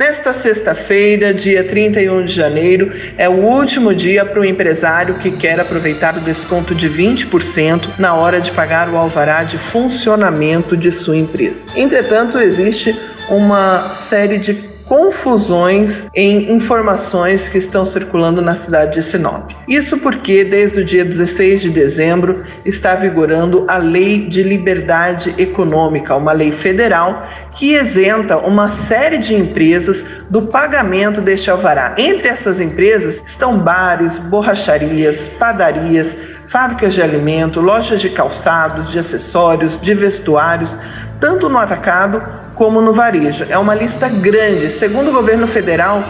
Nesta sexta-feira, dia 31 de janeiro, é o último dia para o empresário que quer aproveitar o desconto de 20% na hora de pagar o alvará de funcionamento de sua empresa. Entretanto, existe uma série de confusões em informações que estão circulando na cidade de Sinop. Isso porque desde o dia 16 de dezembro está vigorando a Lei de Liberdade Econômica, uma lei federal que isenta uma série de empresas do pagamento deste alvará. Entre essas empresas estão bares, borracharias, padarias, fábricas de alimento, lojas de calçados, de acessórios, de vestuários, tanto no atacado como no varejo. É uma lista grande. Segundo o governo federal,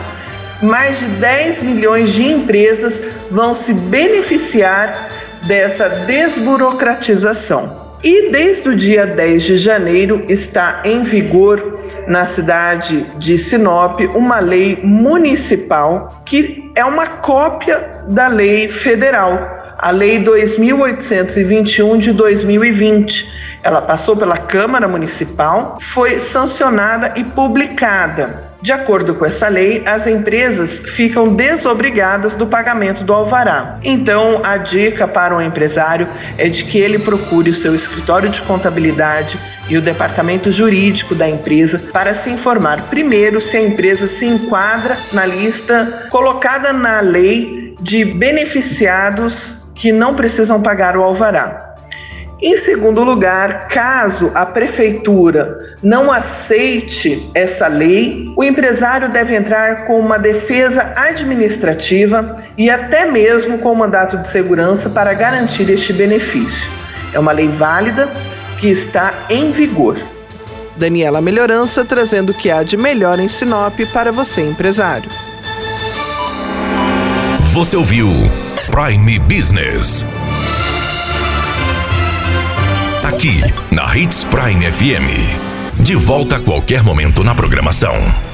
mais de 10 milhões de empresas vão se beneficiar dessa desburocratização. E desde o dia 10 de janeiro está em vigor na cidade de Sinop uma lei municipal que é uma cópia da lei federal a Lei 2821 de 2020. Ela passou pela Câmara Municipal, foi sancionada e publicada. De acordo com essa lei, as empresas ficam desobrigadas do pagamento do alvará. Então, a dica para o empresário é de que ele procure o seu escritório de contabilidade e o departamento jurídico da empresa para se informar primeiro se a empresa se enquadra na lista colocada na lei de beneficiados que não precisam pagar o alvará. Em segundo lugar, caso a prefeitura não aceite essa lei, o empresário deve entrar com uma defesa administrativa e até mesmo com mandato de segurança para garantir este benefício. É uma lei válida que está em vigor. Daniela Melhorança trazendo o que há de melhor em Sinop para você, empresário. Você ouviu Prime Business. Aqui, na Hits Prime FM. De volta a qualquer momento na programação.